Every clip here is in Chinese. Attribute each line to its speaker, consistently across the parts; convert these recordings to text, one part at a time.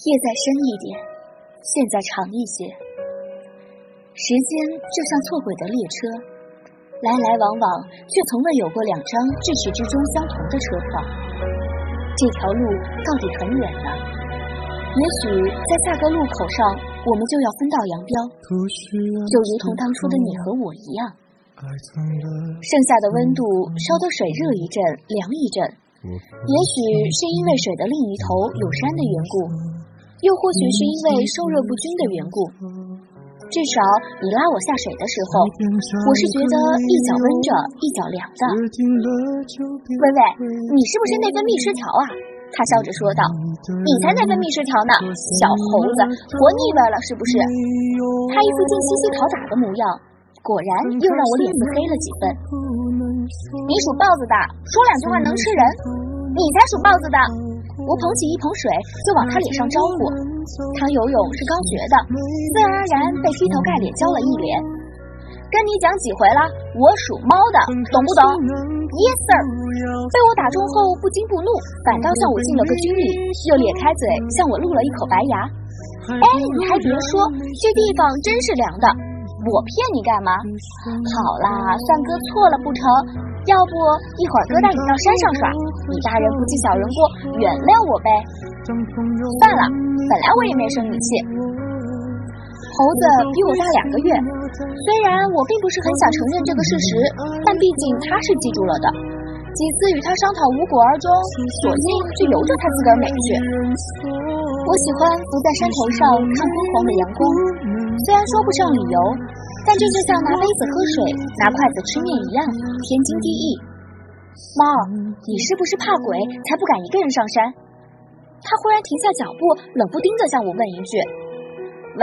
Speaker 1: 夜再深一点，线再长一些。时间就像错轨的列车，来来往往，却从未有过两张至始至终相同的车票。这条路到底很远呢。也许在下个路口上，我们就要分道扬镳，就如同当初的你和我一样。剩下的温度烧得水热一阵，凉一阵。也许是因为水的另一头有山的缘故。又或许是因为受热不均的缘故，至少你拉我下水的时候，我是觉得一脚温着，一脚凉的。微微，你是不是内分泌失调啊？他笑着说道。你才内分泌失调呢，小猴子，活腻歪了是不是？他一副正嘻嘻讨打的模样，果然又让我脸色黑了几分。你属豹子的，说两句话能吃人？你才属豹子的。我捧起一捧水，就往他脸上招呼。他游泳是刚学的，自然而然被劈头盖脸浇了一脸。跟你讲几回了，我属猫的，懂不懂？Yes sir。被我打中后不惊不怒，反倒向我敬了个军礼，又咧开嘴向我露了一口白牙。哎，你还别说，这地方真是凉的。我骗你干嘛？好啦，算哥错了不成？要不一会儿哥带你到山上耍，你大人不计小人过，原谅我呗。算了，本来我也没生你气。猴子比我大两个月，虽然我并不是很想承认这个事实，但毕竟他是记住了的。几次与他商讨无果而终，索性就由着他自个儿美去。我喜欢伏在山头上看昏黄的阳光，虽然说不上理由。但这就像拿杯子喝水，拿筷子吃面一样，天经地义。猫，你是不是怕鬼，才不敢一个人上山？他忽然停下脚步，冷不丁的向我问一句：“喂，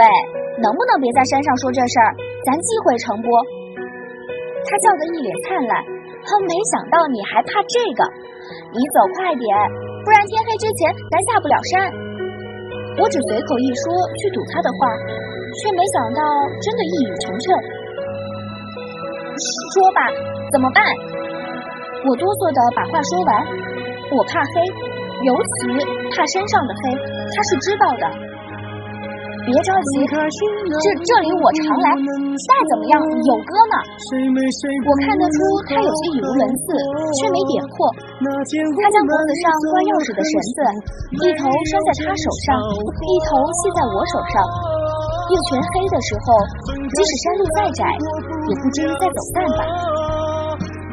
Speaker 1: 能不能别在山上说这事儿？咱忌讳成不？”他笑得一脸灿烂，哼，没想到你还怕这个。你走快点，不然天黑之前咱下不了山。我只随口一说，去堵他的话。却没想到，真的一语成谶。说吧，怎么办？我哆嗦的把话说完。我怕黑，尤其怕身上的黑，他是知道的。别着急，这这里我常来，再怎么样有哥呢。我看得出他有些语无伦次，却没点破。他将脖子上挂钥匙的绳子，一头拴在他手上，一头系在我手上。夜全黑的时候，即使山路再窄，也不至于再走散吧。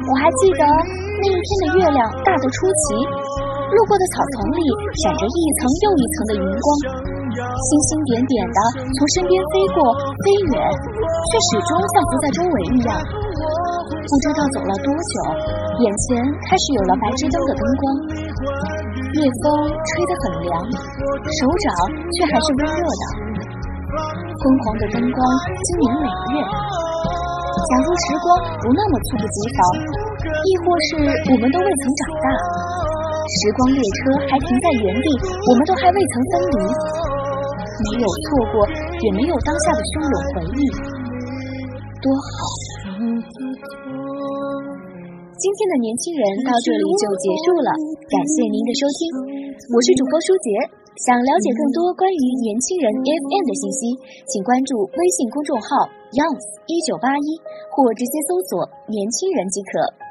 Speaker 1: 我还记得那一天的月亮大得出奇，路过的草丛里闪着一层又一层的云光，星星点点的从身边飞过飞远，却始终像不在周围一样。不知道走了多久，眼前开始有了白炽灯的灯光，夜风吹得很凉，手掌却还是温热的。昏黄的灯光，今年每月。假如时光不那么猝不及防，亦或是我们都未曾长大，时光列车还停在原地，我们都还未曾分离，没有错过，也没有当下的汹涌回忆，多好！今天的年轻人到这里就结束了，感谢您的收听，我是主播舒杰。想了解更多关于年轻人 FM 的信息，请关注微信公众号 Youngs 一九八一，或直接搜索“年轻人”即可。